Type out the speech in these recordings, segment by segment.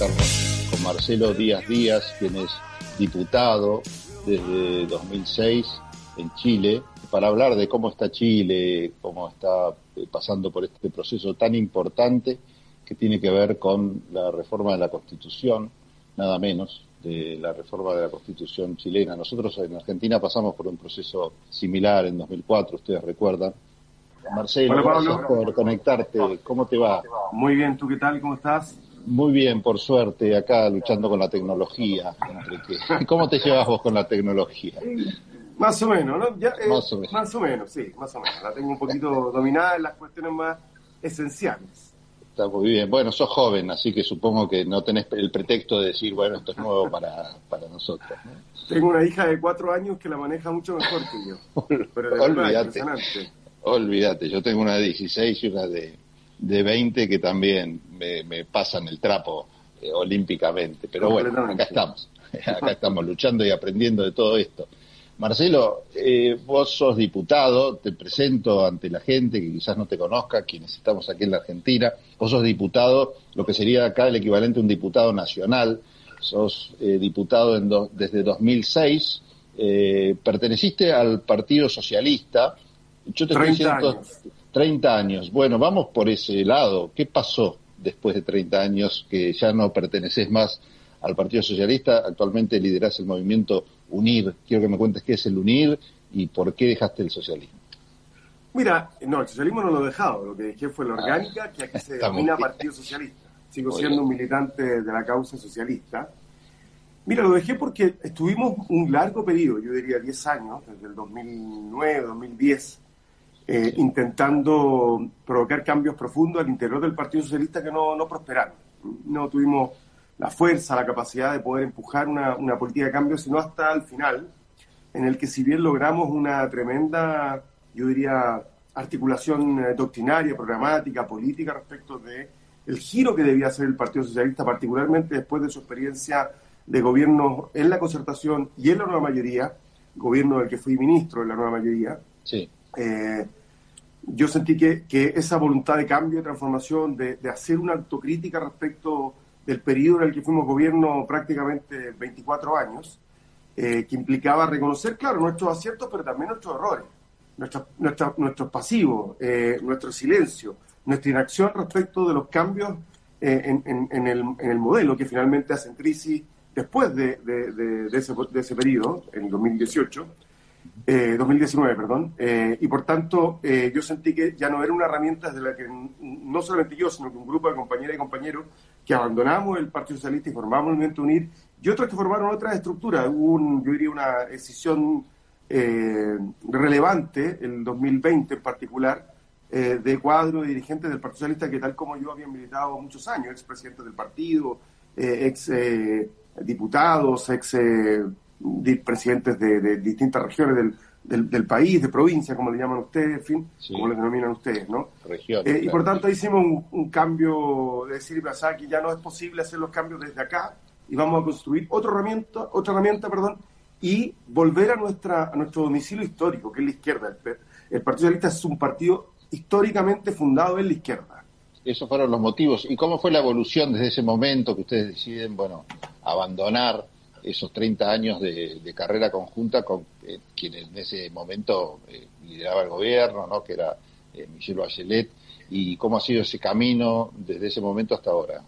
con Marcelo Díaz Díaz, quien es diputado desde 2006 en Chile, para hablar de cómo está Chile, cómo está eh, pasando por este proceso tan importante que tiene que ver con la reforma de la Constitución, nada menos, de la reforma de la Constitución chilena. Nosotros en Argentina pasamos por un proceso similar en 2004, ustedes recuerdan. Marcelo, gracias por conectarte. ¿Cómo te va? Muy bien, ¿tú qué tal? ¿Cómo estás? Muy bien, por suerte, acá luchando con la tecnología. ¿Cómo te llevas vos con la tecnología? Más o menos, ¿no? Eh, más, o menos. más o menos, sí, más o menos. La tengo un poquito dominada en las cuestiones más esenciales. Está muy bien. Bueno, sos joven, así que supongo que no tenés el pretexto de decir, bueno, esto es nuevo para, para nosotros. Tengo una hija de cuatro años que la maneja mucho mejor que yo. Pero de olvídate, olvídate, yo tengo una de 16 y una de, de 20 que también me, me pasan el trapo eh, olímpicamente. Pero bueno, acá estamos. Acá estamos luchando y aprendiendo de todo esto. Marcelo, eh, vos sos diputado, te presento ante la gente que quizás no te conozca, quienes estamos aquí en la Argentina. Vos sos diputado, lo que sería acá el equivalente a un diputado nacional. Sos eh, diputado en desde 2006. Eh, perteneciste al Partido Socialista. Yo te 30 años. 30 años. Bueno, vamos por ese lado. ¿Qué pasó después de 30 años que ya no perteneces más al Partido Socialista? Actualmente liderás el movimiento UNIR. Quiero que me cuentes qué es el UNIR y por qué dejaste el socialismo. Mira, no, el socialismo no lo he dejado. Lo que dejé fue la ah, orgánica, que aquí se denomina Partido Socialista. Sigo siendo un militante de la causa socialista. Mira, lo dejé porque estuvimos un largo periodo, yo diría 10 años, desde el 2009, 2010, eh, intentando provocar cambios profundos al interior del Partido Socialista que no, no prosperaron. No tuvimos la fuerza, la capacidad de poder empujar una, una, política de cambio, sino hasta el final, en el que si bien logramos una tremenda, yo diría, articulación eh, doctrinaria, programática, política respecto de el giro que debía hacer el Partido Socialista, particularmente después de su experiencia de gobierno en la concertación y en la nueva mayoría, gobierno del que fui ministro en la nueva mayoría, sí. Eh, yo sentí que, que, esa voluntad de cambio, de transformación, de, de, hacer una autocrítica respecto del periodo en el que fuimos gobierno prácticamente 24 años, eh, que implicaba reconocer, claro, nuestros aciertos, pero también nuestros errores, nuestra, nuestra, nuestros pasivos, eh, nuestro silencio, nuestra inacción respecto de los cambios eh, en, en, el, modelo que finalmente hacen crisis después de, de, de ese, de ese periodo, en 2018 eh, 2019, perdón, eh, y por tanto eh, yo sentí que ya no era una herramienta de la que no solamente yo, sino que un grupo de compañeras y compañeros que abandonamos el Partido Socialista y formamos el Movimiento Unir, y otros que formaron otras estructuras. Hubo, un, yo diría, una decisión eh, relevante, el 2020 en particular, eh, de cuadro de dirigentes del Partido Socialista que tal como yo había militado muchos años, ex presidentes del partido, ex diputados, ex presidentes de, de distintas regiones del del, país, de provincia, como le llaman ustedes, en fin, como le denominan ustedes, ¿no? Eh, y por tanto hicimos un, cambio de decir, que ya no es posible hacer los cambios desde acá y vamos a construir otra herramienta, otra herramienta, perdón, y volver a nuestra a nuestro domicilio histórico, que es la izquierda. El, Partido Socialista es un partido históricamente fundado en la izquierda. Esos fueron los motivos. ¿Y cómo fue la evolución desde ese momento que ustedes deciden, bueno, abandonar esos 30 años de, carrera conjunta con eh, quien en ese momento eh, lideraba el gobierno, ¿no? que era eh, Michel Bachelet, y cómo ha sido ese camino desde ese momento hasta ahora.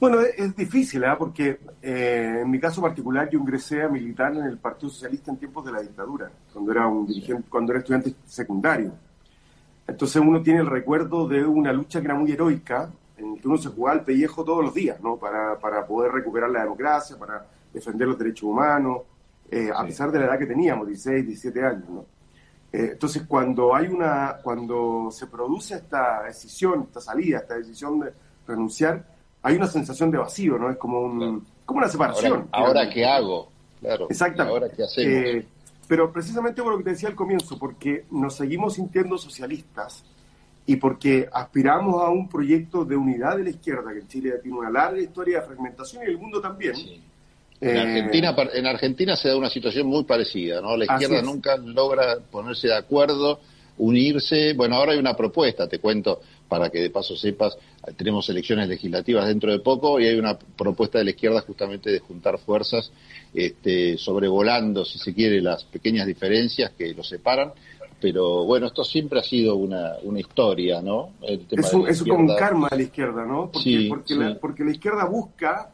Bueno, es, difícil, ¿eh? porque en mi caso particular yo ingresé a militar en el Partido Socialista en tiempos de la dictadura, cuando era un dirigente, cuando era estudiante secundario. Entonces uno tiene el recuerdo de una lucha que era muy heroica, en que uno se jugaba al pellejo todos los días, ¿no? Para, para poder recuperar la democracia, para defender los derechos humanos, eh, a pesar de la edad que teníamos, 16, 17 años, ¿no? Eh, entonces, cuando hay una, cuando se produce esta decisión, esta salida, esta decisión de renunciar, hay una sensación de vacío, ¿no? Es como un, como una separación. Ahora, ¿qué hago? Claro. Exactamente. Ahora qué hacemos. Eh, pero precisamente por lo que te decía al comienzo, porque nos seguimos sintiendo socialistas, y porque aspiramos a un proyecto de unidad de la izquierda, que en Chile tiene una larga historia de fragmentación y el mundo también. En, Argentina, en Argentina se da una situación muy parecida, ¿no? La izquierda nunca logra ponerse de acuerdo, unirse. Bueno, ahora hay una propuesta, te cuento, para que de paso sepas, tenemos elecciones legislativas dentro de poco y hay una propuesta de la izquierda justamente de juntar fuerzas, este, sobrevolando, si se quiere, las pequeñas diferencias que los separan. Pero bueno, esto siempre ha sido una, una historia, ¿no? es, como un karma de la izquierda, ¿no? Porque, porque, La, porque la izquierda busca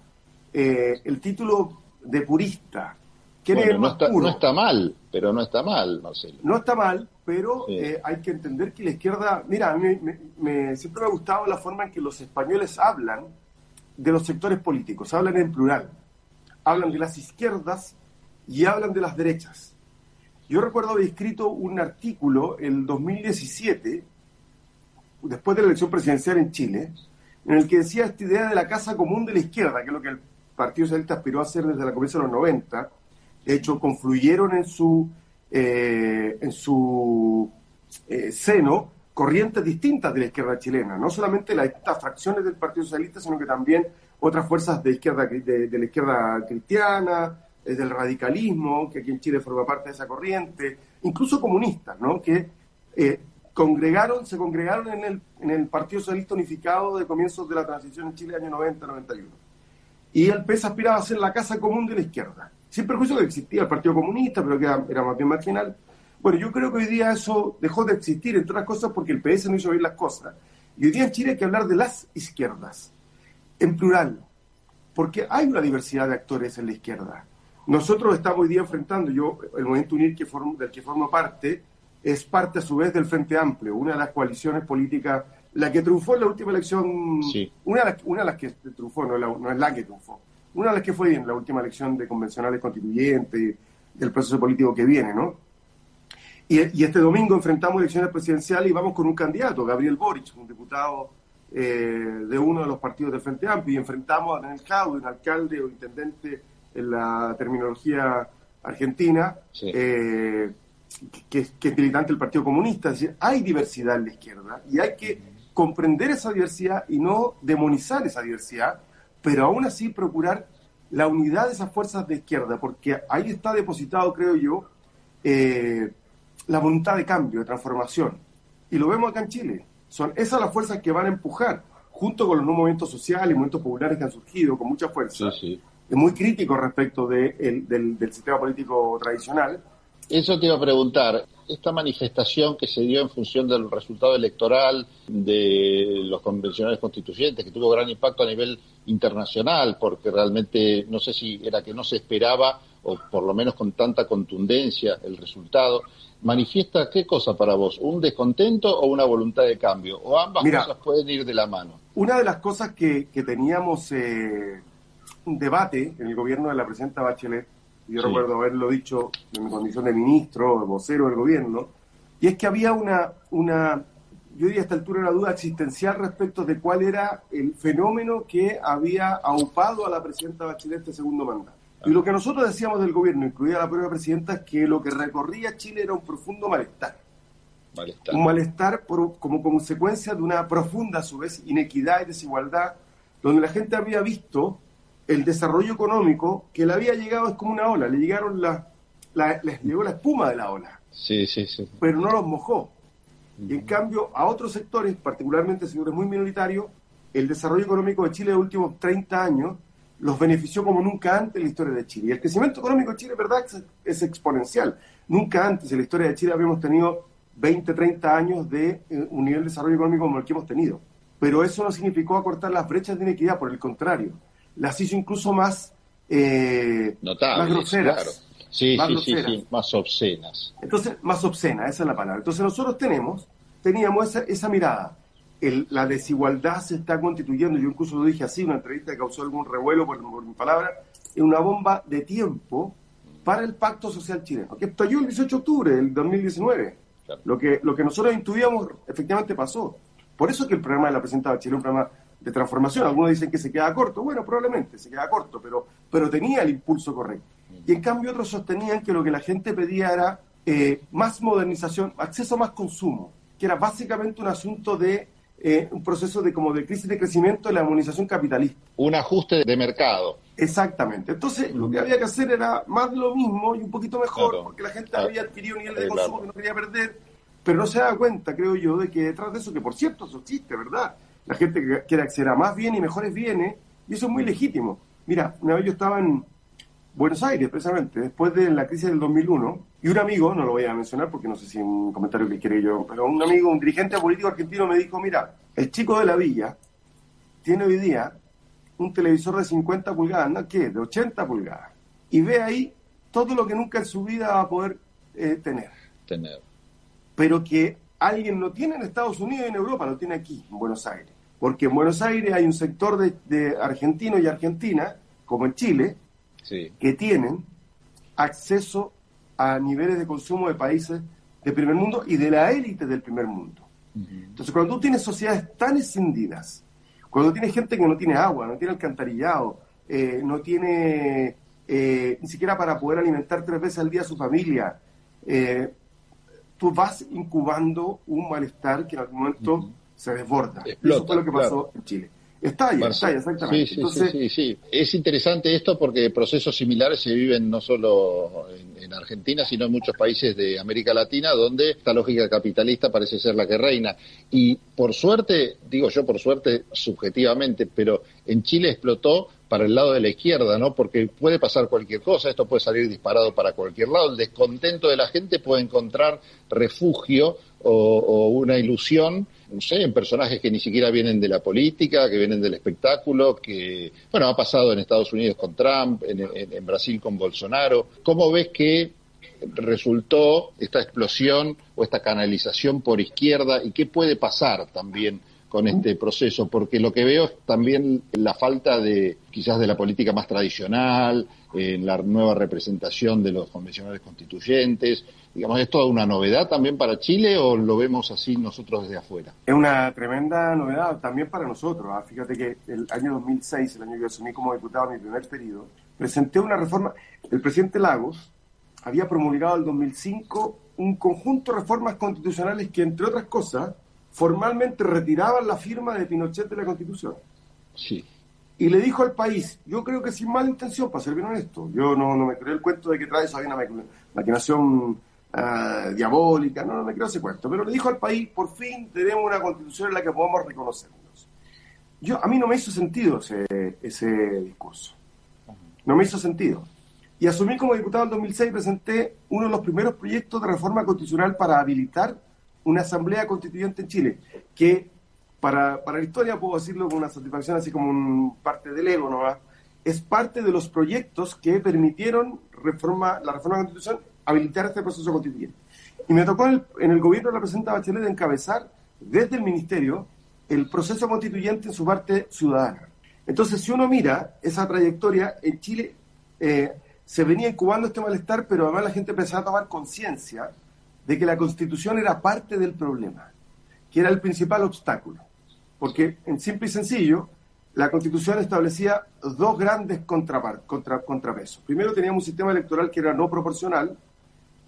eh, el título de purista. no, está, no está mal, pero no está mal, Marcelo. No está mal, pero eh, hay que entender que la izquierda, mira, me, siempre me ha gustado la forma en que los españoles hablan de los sectores políticos, hablan en plural, hablan de las izquierdas y hablan de las derechas. Yo recuerdo haber escrito un artículo en 2017, después de la elección presidencial en Chile, en el que decía esta idea de la casa común de la izquierda, que es lo que el Partido Socialista aspiró a hacer desde la comienzo de los 90. De hecho, confluyeron en su eh, en su eh, seno corrientes distintas de la izquierda chilena, no solamente las estas fracciones del Partido Socialista, sino que también otras fuerzas de izquierda de, la izquierda cristiana, eh, del radicalismo, que aquí en Chile forma parte de esa corriente, incluso comunistas, ¿no? que congregaron, se congregaron en el, en el Partido Socialista Unificado de comienzos de la transición en Chile, año 90-91. Y el PES aspiraba a ser la casa común de la izquierda sin perjuicio que existía el Partido Comunista, pero que era, más bien marginal. Bueno, yo creo que hoy día eso dejó de existir, entre otras cosas, porque el PS no hizo bien las cosas. Y hoy día en Chile hay que hablar de las izquierdas, en plural, porque hay una diversidad de actores en la izquierda. Nosotros estamos hoy día enfrentando, yo, el Movimiento Unir que del que formo parte, es parte a su vez del Frente Amplio, una de las coaliciones políticas, la que triunfó en la última elección, una, de las, una de las que triunfó, no, no es la que triunfó, una de las que fue en la última elección de convencionales constituyentes, del proceso político que viene, ¿no? Y, este domingo enfrentamos elecciones presidenciales y vamos con un candidato, Gabriel Boric, un diputado eh, de uno de los partidos del Frente Amplio, y enfrentamos a Daniel Caudo, un alcalde o intendente en la terminología argentina, eh, que, que, es militante del Partido Comunista. Es decir, hay diversidad en la izquierda y hay que comprender esa diversidad y no demonizar esa diversidad pero aún así procurar la unidad de esas fuerzas de izquierda, porque ahí está depositado, creo yo, eh, la voluntad de cambio, de transformación. Y lo vemos acá en Chile. Son esas las fuerzas que van a empujar, junto con los nuevos movimientos sociales y movimientos populares que han surgido con mucha fuerza. Es muy crítico respecto del, del sistema político tradicional. Eso te iba a preguntar esta manifestación que se dio en función del resultado electoral de los convencionales constituyentes, que tuvo gran impacto a nivel internacional, porque realmente no sé si era que no se esperaba, o por lo menos con tanta contundencia, el resultado, manifiesta qué cosa para vos, un descontento o una voluntad de cambio, o ambas cosas pueden ir de la mano. Una de las cosas que, teníamos eh, un debate en el gobierno de la presidenta Bachelet, yo recuerdo haberlo dicho en mi condición de ministro, de vocero del gobierno, y es que había una, una, yo diría a esta altura una duda existencial respecto de cuál era el fenómeno que había aupado a la presidenta Bachelet este segundo mandato. Y lo que nosotros decíamos del gobierno, incluida la propia presidenta, es que lo que recorría Chile era un profundo malestar. malestar. Un malestar como consecuencia de una profunda, a su vez, inequidad y desigualdad, donde la gente había visto el desarrollo económico que le había llegado es como una ola, le llegaron la, les llegó la espuma de la ola. Sí, sí, sí. Pero no los mojó. Y en cambio, a otros sectores, particularmente sectores muy minoritarios, el desarrollo económico de Chile de los últimos 30 años los benefició como nunca antes en la historia de Chile. Y el crecimiento económico de Chile, verdad, es, exponencial. Nunca antes en la historia de Chile habíamos tenido 20, 30 años de eh, un nivel de desarrollo económico como el que hemos tenido. Pero eso no significó acortar las brechas de inequidad, por el contrario las hizo incluso más, eh, más groseras. Sí, más sí, sí, más obscenas. Entonces, más obscenas, esa es la palabra. Entonces nosotros tenemos, teníamos esa, esa mirada. El, la desigualdad se está constituyendo, yo incluso lo dije así, una entrevista que causó algún revuelo por, mi palabra, en una bomba de tiempo para el pacto social chileno, que estalló el 18 de octubre del 2019. Lo, que, lo que nosotros intuíamos efectivamente pasó. Por eso que el programa de la presidenta Chile es un programa de transformación. Algunos dicen que se queda corto. Bueno, probablemente se queda corto, pero, pero tenía el impulso correcto. Y en cambio otros sostenían que lo que la gente pedía era eh, más modernización, acceso a más consumo, que era básicamente un asunto de eh, un proceso de como de crisis de crecimiento de la armonización capitalista. Un ajuste de mercado. Exactamente. Entonces, lo que había que hacer era más lo mismo y un poquito mejor, porque la gente había adquirido un nivel de consumo que no quería perder pero no se da cuenta, creo yo, de que detrás de eso, que por cierto eso existe, ¿verdad? La gente que quiere acceder a más bienes y mejores bienes, y eso es muy legítimo. Mira, una vez yo estaba en Buenos Aires, precisamente, después de la crisis del 2001, y un amigo, no lo voy a mencionar porque no sé si un comentario que quiere yo, pero un amigo, un dirigente político argentino me dijo, mira, el chico de la villa tiene hoy día un televisor de 50 pulgadas, ¿no? ¿Qué? De 80 pulgadas. Y ve ahí todo lo que nunca en su vida va a poder eh, tener. Tener. Pero que alguien lo tiene en Estados Unidos y en Europa, lo tiene aquí, en Buenos Aires. Porque en Buenos Aires hay un sector de, de argentinos y argentinas, como en Chile, que tienen acceso a niveles de consumo de países del primer mundo y de la élite del primer mundo. Entonces, cuando tú tienes sociedades tan escindidas, cuando tienes gente que no tiene agua, no tiene alcantarillado, eh, no tiene eh, ni siquiera para poder alimentar tres veces al día a su familia, eh, tú vas incubando un malestar que en algún momento se desborda. Eso fue lo que pasó en Chile. Está ahí, está ahí, exactamente. Sí, sí, sí, sí, Es interesante esto porque procesos similares se viven no solo en, Argentina, sino en muchos países de América Latina, donde esta lógica capitalista parece ser la que reina. Y por suerte, digo yo por suerte subjetivamente, pero en Chile explotó para el lado de la izquierda, ¿no? Porque puede pasar cualquier cosa, esto puede salir disparado para cualquier lado, el descontento de la gente puede encontrar refugio o, una ilusión, no sé, en personajes que ni siquiera vienen de la política, que vienen del espectáculo, que, bueno, ha pasado en Estados Unidos con Trump, en, Brasil con Bolsonaro. ¿Cómo ves que resultó esta explosión o esta canalización por izquierda y qué puede pasar también con este proceso, porque lo que veo es también la falta de quizás de la política más tradicional, en la nueva representación de los convencionales constituyentes. Digamos, ¿es toda una novedad también para Chile o lo vemos así nosotros desde afuera? Es una tremenda novedad también para nosotros. ¿ah? Fíjate que el año 2006, el año que asumí como diputado en mi primer periodo, presenté una reforma. El presidente Lagos había promulgado en el 2005 un conjunto de reformas constitucionales que, entre otras cosas, formalmente retiraban la firma de Pinochet de la Constitución. Sí. Y le dijo al país, yo creo que sin mala intención, para ser bien honesto, yo no, no me creo el cuento de que trae esa una maquinación uh, diabólica, no, no me creo ese cuento, pero le dijo al país, por fin tenemos una constitución en la que podemos reconocernos. Yo, a mí no me hizo sentido ese, ese discurso, no me hizo sentido. Y asumí como diputado en 2006, presenté uno de los primeros proyectos de reforma constitucional para habilitar una asamblea constituyente en Chile, que para, para la historia puedo decirlo con una satisfacción así como parte del ego, ¿no? Es parte de los proyectos que permitieron reforma, la reforma de Constitución habilitar este proceso constituyente. Y me tocó en el, gobierno de la presidenta Bachelet encabezar desde el ministerio el proceso constituyente en su parte ciudadana. Entonces, si uno mira esa trayectoria, en Chile eh, se venía incubando este malestar, pero además la gente empezaba a tomar conciencia de que la constitución era parte del problema, que era el principal obstáculo. Porque, en simple y sencillo, la constitución establecía dos grandes contra, contrapesos. Primero teníamos un sistema electoral que era no proporcional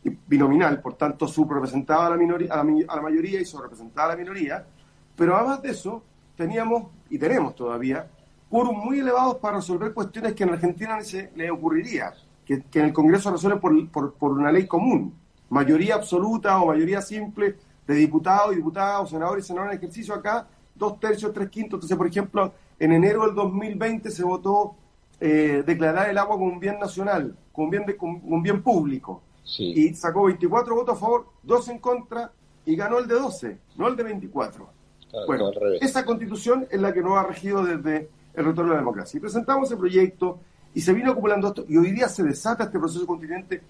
y binominal, por tanto subrepresentaba a la, minoría, a la, a la mayoría y sobrepresentaba a la minoría, pero además de eso teníamos y tenemos todavía quórum muy elevados para resolver cuestiones que en Argentina se le ocurriría, que, en el Congreso resuelven por, por una ley común mayoría absoluta o mayoría simple de diputados y diputados, senadores y senadores en ejercicio acá, dos tercios, tres quintos. Entonces, por ejemplo, en enero del 2020 se votó eh, declarar el agua como un bien nacional, como un bien, de, un bien público. Y sacó 24 votos a favor, 2 en contra y ganó el de 12, no el de 24. bueno, esa constitución es la que nos ha regido desde el retorno de la democracia. Y presentamos ese proyecto y se vino acumulando esto y hoy día se desata este proceso constituyente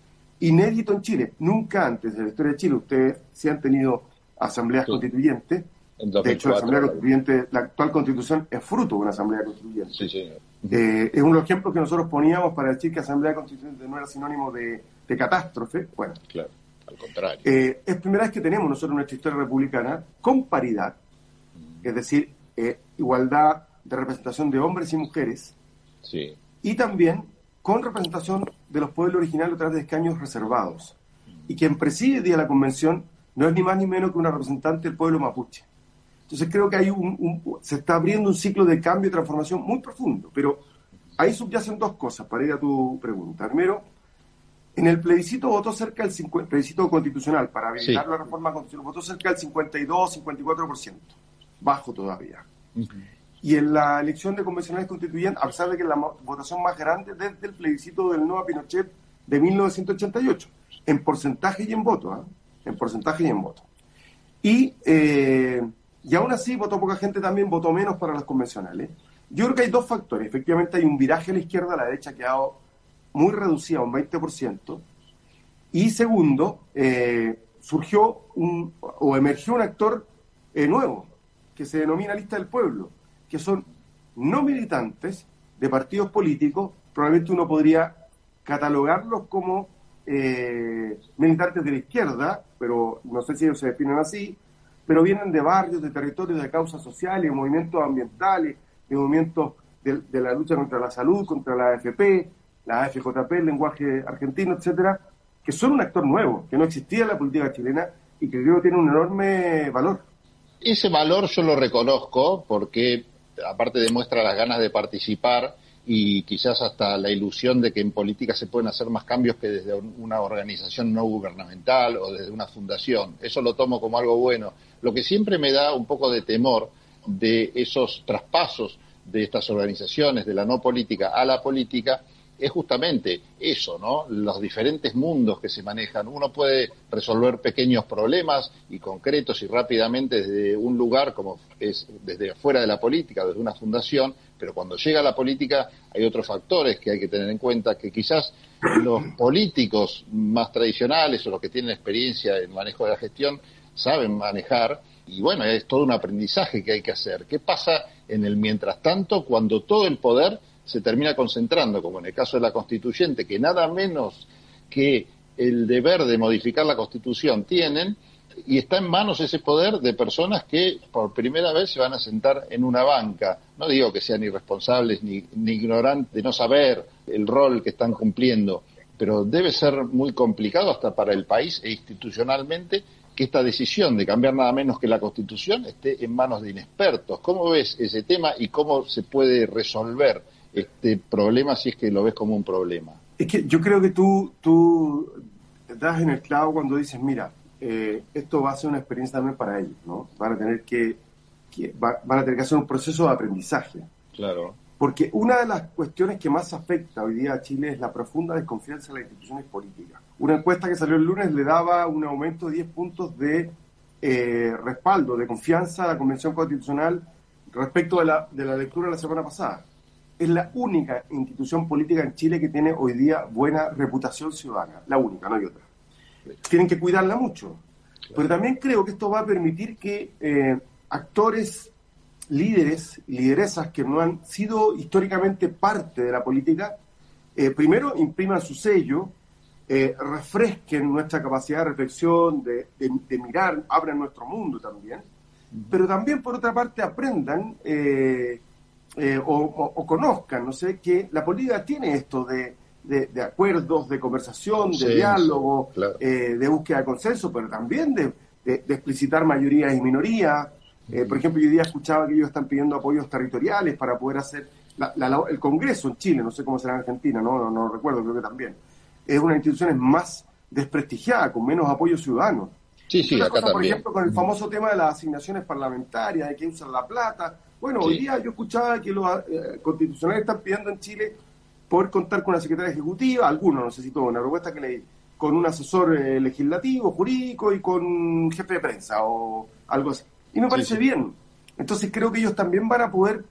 inédito en Chile. Nunca antes en la historia de Chile ustedes se han tenido asambleas constituyentes. De hecho, la asamblea constituyente, la actual constitución es fruto de una asamblea constituyente. Eh, es uno de los ejemplos que nosotros poníamos para decir que asamblea constituyente no era sinónimo de, catástrofe. Bueno, claro, al contrario. Eh, es primera vez que tenemos nosotros nuestra historia republicana con paridad, mm. es decir, eh, igualdad de representación de hombres y mujeres. Sí. Y también con representación de los pueblos originarios a través de escaños reservados. Y quien preside la convención no es ni más ni menos que una representante del pueblo mapuche. Entonces creo que hay un, se está abriendo un ciclo de cambio y transformación muy profundo, pero ahí subyacen dos cosas para ir a tu pregunta. Primero, En el plebiscito votó cerca del 50, plebiscito constitucional para habilitar la reforma constitucional, votó cerca del 52, 54%, bajo todavía. Y en la elección de convencionales constituyentes, a pesar de que la votación más grande desde el plebiscito del nuevo Pinochet de 1988, en porcentaje y en voto, ¿ah? en porcentaje y en voto. Y, eh, y aún así votó poca gente también, votó menos para las convencionales. Yo creo que hay dos factores. Efectivamente hay un viraje a la izquierda, a la derecha, que ha quedado muy reducida, un 20%. Y segundo, eh, surgió un, o emergió un actor eh, nuevo, que se denomina Lista del Pueblo, que son no militantes de partidos políticos, probablemente uno podría catalogarlos como eh, militantes de la izquierda, pero no sé si ellos se definen así, pero vienen de barrios, de territorios, de causas sociales, de movimientos ambientales, de movimientos de, la lucha contra la salud, contra la AFP, la AFJP, el lenguaje argentino, etcétera, que son un actor nuevo, que no existía en la política chilena y que creo que tiene un enorme valor. Ese valor yo lo reconozco porque aparte demuestra las ganas de participar y quizás hasta la ilusión de que en política se pueden hacer más cambios que desde una organización no gubernamental o desde una fundación. Eso lo tomo como algo bueno. Lo que siempre me da un poco de temor de esos traspasos de estas organizaciones, de la no política a la política, es justamente eso, ¿no? Los diferentes mundos que se manejan. Uno puede resolver pequeños problemas y concretos y rápidamente desde un lugar como es desde afuera de la política, desde una fundación, pero cuando llega a la política hay otros factores que hay que tener en cuenta que quizás los políticos más tradicionales o los que tienen experiencia en manejo de la gestión saben manejar y bueno, es todo un aprendizaje que hay que hacer. ¿Qué pasa en el mientras tanto cuando todo el poder se termina concentrando, como en el caso de la constituyente, que nada menos que el deber de modificar la constitución tienen, y está en manos ese poder de personas que por primera vez se van a sentar en una banca. No digo que sean irresponsables ni, ni ignorantes de no saber el rol que están cumpliendo, pero debe ser muy complicado hasta para el país e institucionalmente que esta decisión de cambiar nada menos que la Constitución esté en manos de inexpertos. ¿Cómo ves ese tema y cómo se puede resolver este problema si es que lo ves como un problema? Es que yo creo que tú, tú das en el clavo cuando dices, mira, eh, esto va a ser una experiencia también para ellos, ¿no? Van a tener que, van a tener que hacer un proceso de aprendizaje. Claro. Porque una de las cuestiones que más afecta hoy día a Chile es la profunda desconfianza en las instituciones políticas. Una encuesta que salió el lunes le daba un aumento de 10 puntos de eh, respaldo, de confianza a la Convención Constitucional respecto de la, de la lectura de la semana pasada. Es la única institución política en Chile que tiene hoy día buena reputación ciudadana. La única, no hay otra. Tienen que cuidarla mucho. Pero también creo que esto va a permitir que eh, actores, líderes, lideresas que no han sido históricamente parte de la política, eh, primero impriman su sello, eh, refresquen nuestra capacidad de reflexión, de, mirar, abran nuestro mundo también, pero también por otra parte aprendan eh, eh, o, conozcan, no sé, que la política tiene esto de, acuerdos, de conversación, de diálogo, de búsqueda de consenso, pero también de, explicitar mayorías y minorías. por ejemplo, yo hoy día escuchaba que ellos están pidiendo apoyos territoriales para poder hacer el Congreso en Chile, no sé cómo será en Argentina, no, no, no recuerdo, creo que también es una de las instituciones más desprestigiada, con menos apoyo ciudadano. Sí, sí, acá Por ejemplo, con el famoso tema de las asignaciones parlamentarias, de quién usa la plata. Bueno, hoy día yo escuchaba que los eh, constitucionales están pidiendo en Chile poder contar con una secretaria ejecutiva, algunos, no sé si todo, una propuesta que leí, con un asesor eh, legislativo, jurídico y con jefe de prensa o algo así. Y me parece bien. Entonces creo que ellos también van a poder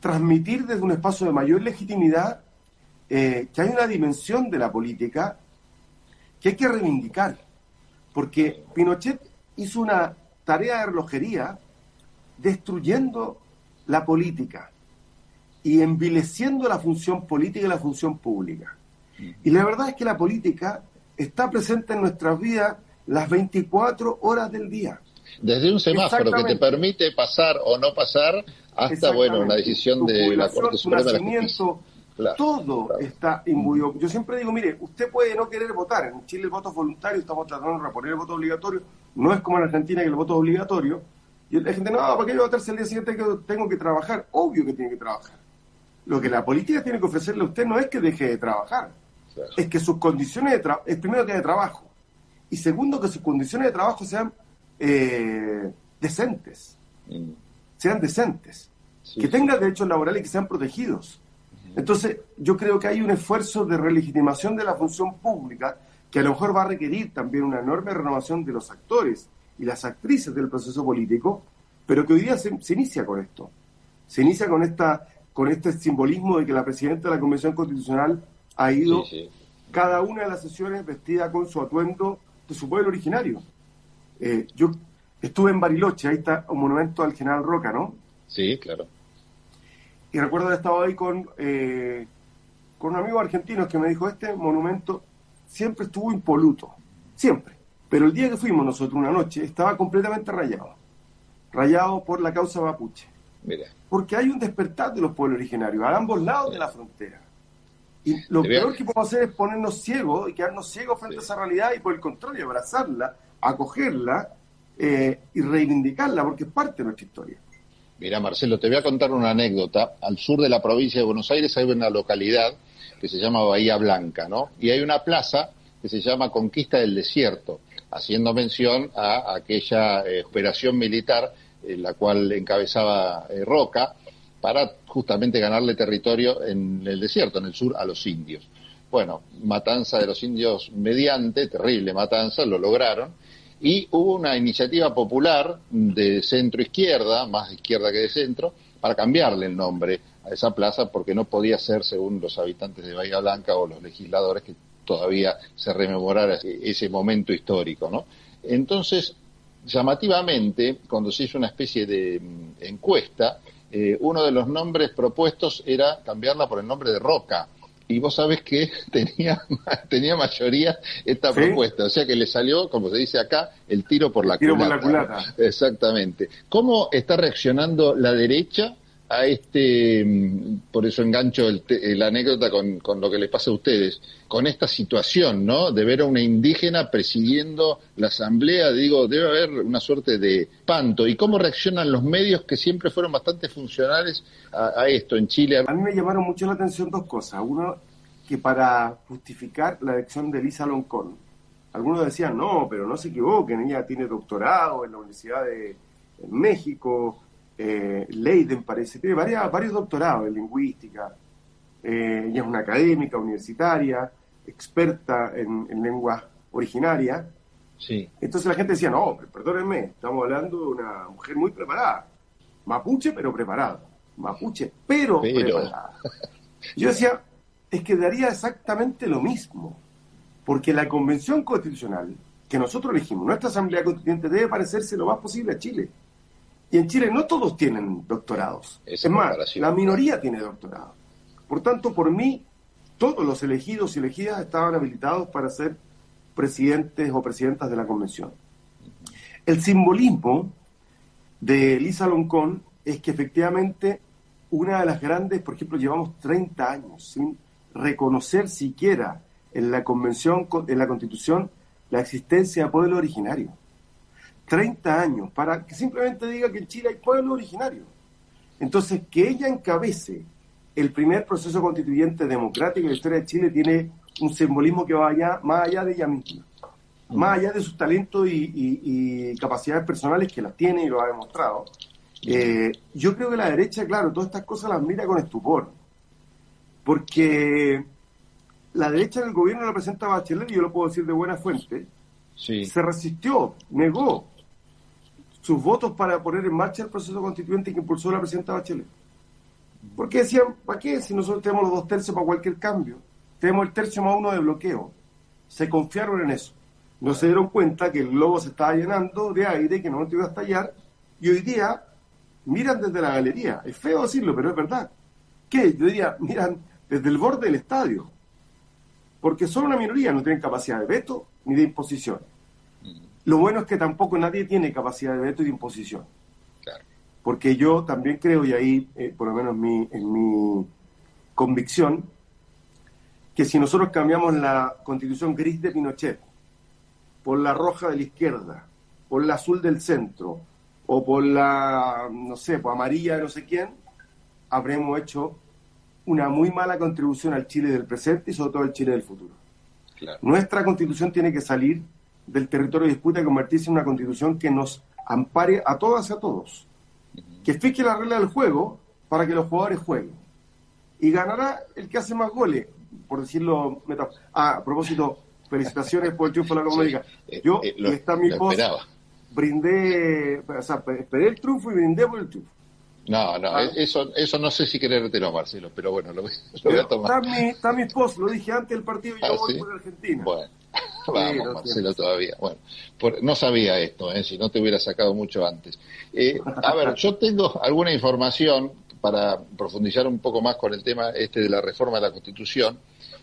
transmitir desde un espacio de mayor legitimidad eh, que hay una dimensión de la política que hay que reivindicar, porque Pinochet hizo una tarea de relojería destruyendo la política y envileciendo la función política y la función pública. Y la verdad es que la política está presente en nuestras vidas las 24 horas del día. Desde un semáforo que te permite pasar o no pasar hasta, bueno, una decisión de la Corte Suprema de todo está imbuido. Yo siempre digo, mire, usted puede no querer votar. En Chile el voto es voluntario, estamos tratando de reponer el voto obligatorio. No es como en Argentina que el voto es obligatorio. Y la gente, no, ¿para qué yo votarse el día siguiente que tengo que trabajar? Obvio que tiene que trabajar. Lo que la política tiene que ofrecerle a usted no es que deje de trabajar, es que sus condiciones de trabajo, es primero que de trabajo, y segundo que sus condiciones de trabajo sean eh, decentes, mm. sean decentes, que tengan derechos laborales y que sean protegidos. Entonces, yo creo que hay un esfuerzo de relegitimación de la función pública que a lo mejor va a requerir también una enorme renovación de los actores y las actrices del proceso político, pero que hoy día se, inicia con esto. Se inicia con esta con este simbolismo de que la presidenta de la Convención Constitucional ha ido cada una de las sesiones vestida con su atuendo de su pueblo originario. Eh, yo estuve en Bariloche, ahí está un monumento al general Roca, ¿no? Sí, claro. Y recuerdo haber estado ahí con, eh, con un amigo argentino que me dijo, este monumento siempre estuvo impoluto, siempre. Pero el día que fuimos nosotros, una noche, estaba completamente rayado. Rayado por la causa mapuche. Mira. Porque hay un despertar de los pueblos originarios a ambos lados de la frontera. Y lo peor que podemos hacer es ponernos ciegos y quedarnos ciegos frente a esa realidad y por el contrario, abrazarla, acogerla eh, y reivindicarla porque es parte de nuestra historia. Mira, Marcelo, te voy a contar una anécdota. Al sur de la provincia de Buenos Aires hay una localidad que se llama Bahía Blanca, ¿no? Y hay una plaza que se llama Conquista del Desierto, haciendo mención a aquella eh, operación militar en la cual encabezaba eh, Roca para justamente ganarle territorio en el desierto, en el sur, a los indios. Bueno, matanza de los indios mediante, terrible matanza, lo lograron, y hubo una iniciativa popular de centro izquierda, más izquierda que de centro, para cambiarle el nombre a esa plaza porque no podía ser, según los habitantes de Bahía Blanca o los legisladores, que todavía se rememorara ese momento histórico, ¿no? Entonces, llamativamente, cuando se hizo una especie de mm, encuesta, eh, uno de los nombres propuestos era cambiarla por el nombre de Roca. Y vos sabés que tenía, tenía mayoría esta propuesta, o sea que le salió, como se dice acá, el tiro por la tiro Por la culata. Exactamente. ¿Cómo está reaccionando la derecha a este, mm, por eso engancho el, la anécdota con, con, lo que les pasa a ustedes, con esta situación, ¿no? De ver a una indígena presidiendo la asamblea, digo, debe haber una suerte de panto. ¿Y cómo reaccionan los medios que siempre fueron bastante funcionales a, esto en Chile? A mí me llamaron mucho la atención dos cosas. Uno, que para justificar la elección de Lisa Loncón, algunos decían, no, pero no se equivoquen, ella tiene doctorado en la Universidad de México, eh, Leiden parece, tiene varios doctorados en lingüística, eh, ella es una académica universitaria, experta en, lengua originaria. Sí. Entonces la gente decía, no, perdónenme, estamos hablando de una mujer muy preparada. Mapuche, pero preparado. Mapuche, pero, pero... preparada. Yo decía, es que daría exactamente lo mismo, porque la convención constitucional que nosotros elegimos, nuestra Asamblea Constituyente, debe parecerse lo más posible a Chile. Y en Chile no todos tienen doctorados. es más, la minoría tiene doctorado. Por tanto, por mí, todos los elegidos y elegidas estaban habilitados para ser presidentes o presidentas de la convención. El simbolismo de Lisa Loncón es que efectivamente una de las grandes, por ejemplo, llevamos 30 años sin reconocer siquiera en la convención, en la constitución, la existencia de pueblo originario. 30 años para que simplemente diga que en Chile hay pueblo originario. Entonces, que ella encabece el primer proceso constituyente democrático en la historia de Chile tiene un simbolismo que va allá, más allá de ella misma, mm. más allá de sus talentos y, capacidades personales que las tiene y lo ha demostrado. Eh, yo creo que la derecha, claro, todas estas cosas las mira con estupor, porque la derecha del gobierno la presenta Bachelet, y yo lo puedo decir de buena fuente, se resistió, negó, sus votos para poner en marcha el proceso constituyente que impulsó la presidenta Bachelet. Porque decían, ¿para qué? Si nosotros tenemos los dos tercios para cualquier cambio, tenemos el tercio más uno de bloqueo. Se confiaron en eso. No se dieron cuenta que el globo se estaba llenando de aire, que no iba a estallar, y hoy día miran desde la galería. Es feo decirlo, pero es verdad. ¿Qué? Yo diría, miran desde el borde del estadio. Porque solo una minoría no tiene capacidad de veto ni de imposición. Lo bueno es que tampoco nadie tiene capacidad de veto y de imposición. Porque yo también creo, y ahí, eh, por lo menos mi, en mi convicción, que si nosotros cambiamos la constitución gris de Pinochet por la roja de la izquierda, por la azul del centro, o por la, no sé, por amarilla de no sé quién, habremos hecho una muy mala contribución al Chile del presente y sobre todo al Chile del futuro. Nuestra constitución tiene que salir del territorio de disputa y convertirse en una constitución que nos ampare a todas y a todos, que fije la regla del juego para que los jugadores jueguen. Y ganará el que hace más goles, por decirlo. Ah, a propósito, felicitaciones por el triunfo de la Comunidad. Eh, Yo, eh, está mi post, brindé, o sea, esperé el triunfo y brindé por el triunfo. No, no, ah. eso, eso no sé si querértelo, Marcelo, pero bueno, lo, voy a tomar. Está mi, está mi post, lo dije antes del partido y yo ah, voy por Argentina. Bueno, vamos, Marcelo, todavía. Bueno, no sabía esto, ¿eh? si no te hubiera sacado mucho antes. Eh, a ver, yo tengo alguna información para profundizar un poco más con el tema este de la reforma de la Constitución,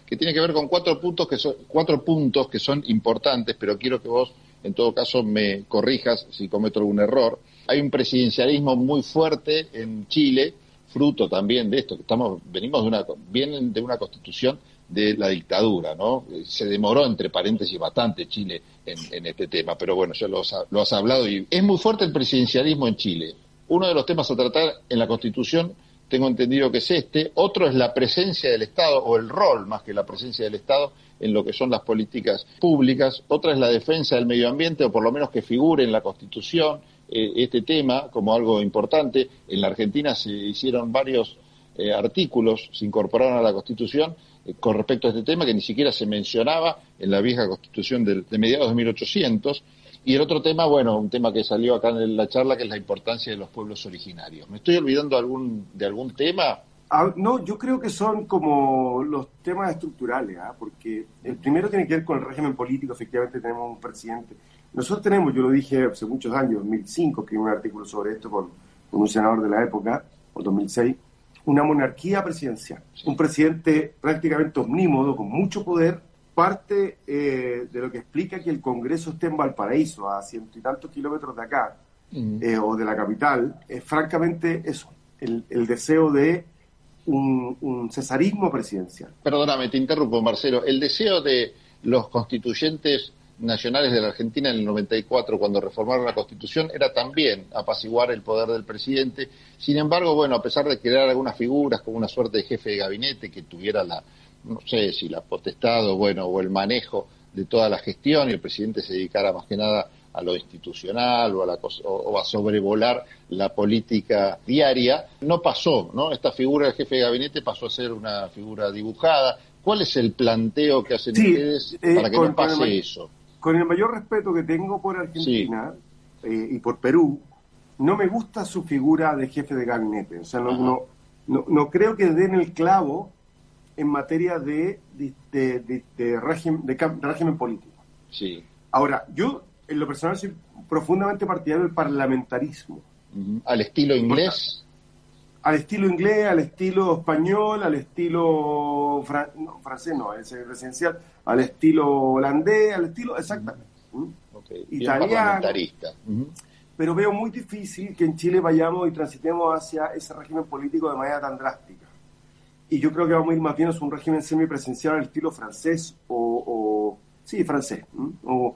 que tiene que ver con cuatro puntos que son, cuatro puntos que son importantes, pero quiero que vos, en todo caso, me corrijas si cometo algún error. Hay un presidencialismo muy fuerte en Chile, fruto también de esto, que estamos, venimos de una, vienen de una constitución de la dictadura, ¿no? Se demoró, entre paréntesis, bastante Chile en, este tema, pero bueno, ya lo has, lo has hablado y es muy fuerte el presidencialismo en Chile. Uno de los temas a tratar en la Constitución, tengo entendido que es este, otro es la presencia del Estado, o el rol más que la presencia del Estado en lo que son las políticas públicas, otra es la defensa del medio ambiente, o por lo menos que figure en la Constitución, eh, este tema como algo importante. En la Argentina se hicieron varios eh, artículos, se incorporaron a la Constitución eh, con respecto a este tema que ni siquiera se mencionaba en la vieja Constitución de, mediados de 1800. Y el otro tema, bueno, un tema que salió acá en la charla, que es la importancia de los pueblos originarios. ¿Me estoy olvidando algún, de algún tema? Ah, no, yo creo que son como los temas estructurales, ¿ah? porque el primero tiene que ver con el régimen político, efectivamente tenemos un presidente nosotros tenemos, yo lo dije hace muchos años, en 2005, escribí un artículo sobre esto con, un senador de la época, o 2006, una monarquía presidencial. Un presidente prácticamente omnímodo, con mucho poder, parte eh, de lo que explica que el Congreso esté en Valparaíso, a ciento y tantos kilómetros de acá, eh, o de la capital, es francamente eso, el, deseo de un, un, cesarismo presidencial. Perdóname, te interrumpo, Marcelo. El deseo de los constituyentes nacionales de la Argentina en el 94, cuando reformaron la Constitución, era también apaciguar el poder del presidente. Sin embargo, bueno, a pesar de crear algunas figuras como una suerte de jefe de gabinete que tuviera la, no sé si la potestad o, bueno, o el manejo de toda la gestión y el presidente se dedicara más que nada a lo institucional o a, la, o a sobrevolar la política diaria, no pasó, ¿no? Esta figura del jefe de gabinete pasó a ser una figura dibujada. ¿Cuál es el planteo que hacen ustedes eh, para que no pase eso? Con el mayor respeto que tengo por Argentina eh, y por Perú, no me gusta su figura de jefe de gabinete. O sea, no, no, creo que den el clavo en materia de, de, régimen, político. Sí. Ahora, yo en lo personal soy profundamente partidario del parlamentarismo. ¿Al estilo inglés? Al estilo inglés, al estilo español, al estilo francés, no, es residencial al estilo holandés, al estilo exactamente. Italiano. Pero veo muy difícil que en Chile vayamos y transitemos hacia ese régimen político de manera tan drástica. Y yo creo que vamos a ir más bien a un régimen semipresencial al estilo francés o, sí, francés, o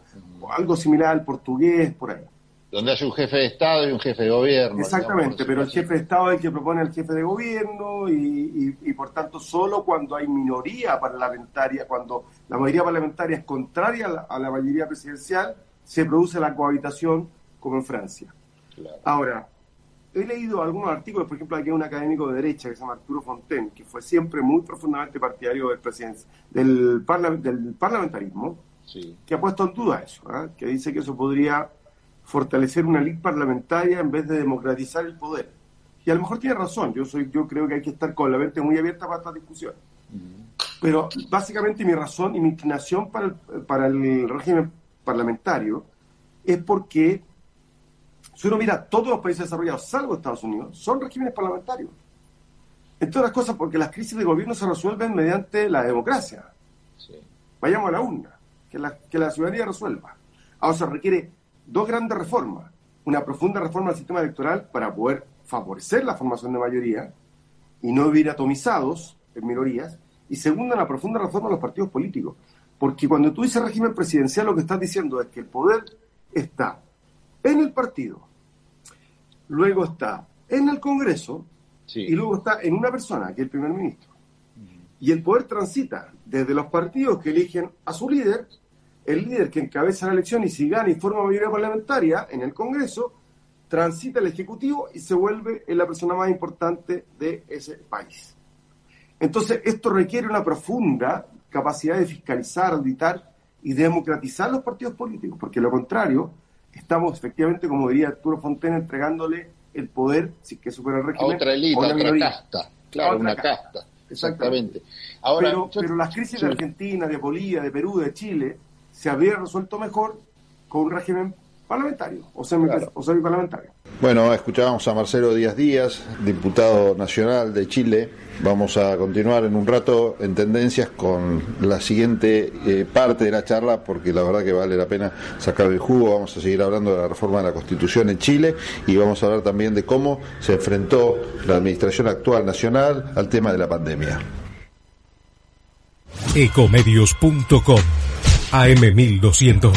algo similar al portugués, por ahí. Donde hay un jefe de Estado y un jefe de gobierno. Exactamente, pero el jefe de Estado es el que propone al jefe de gobierno y, por tanto solo cuando hay minoría parlamentaria, cuando la mayoría parlamentaria es contraria a la, mayoría presidencial, se produce la cohabitación como en Francia. Ahora, he leído algunos artículos, por ejemplo, aquí hay un académico de derecha que se llama Arturo Fontaine, que fue siempre muy profundamente partidario del, del, del parlamentarismo, que ha puesto en duda eso, ¿ah? que dice que eso podría fortalecer una ley parlamentaria en vez de democratizar el poder. Y a lo mejor tiene razón, yo soy yo creo que hay que estar con la mente muy abierta para esta discusión. Pero básicamente mi razón y mi inclinación para el, para el régimen parlamentario es porque si uno mira todos los países desarrollados, salvo Estados Unidos, son regímenes parlamentarios. Entre otras cosas porque las crisis de gobierno se resuelven mediante la democracia. Vayamos a la urna, que la, que la ciudadanía resuelva. Ahora se requiere dos grandes reformas. Una profunda reforma del sistema electoral para poder favorecer la formación de mayoría y no vivir atomizados en minorías. Y segunda, una profunda reforma de los partidos políticos. Porque cuando tú dices régimen presidencial, lo que estás diciendo es que el poder está en el partido, luego está en el Congreso y luego está en una persona, que es el primer ministro. Y el poder transita desde los partidos que eligen a su líder, el líder que encabeza la elección y si gana y forma mayoría parlamentaria en el Congreso, transita el Ejecutivo y se vuelve la persona más importante de ese país. Entonces, esto requiere una profunda capacidad de fiscalizar, auditar y democratizar los partidos políticos, porque lo contrario, estamos efectivamente, como diría Arturo Fontaine, entregándole el poder, si que supera el régimen, a otra élite, a otra casta, claro, una casta. Exactamente. Ahora, pero, las crisis de Argentina, de Bolivia, de Perú, de Chile, se habría resuelto mejor con un régimen parlamentario o, semi, parlamentario. Bueno, escuchábamos a Marcelo Díaz Díaz, diputado nacional de Chile. Vamos a continuar en un rato en tendencias con la siguiente eh, parte de la charla, porque la verdad que vale la pena sacar el jugo. Vamos a seguir hablando de la reforma de la Constitución en Chile y vamos a hablar también de cómo se enfrentó la administración actual nacional al tema de la pandemia. Ecomedios.com AM1220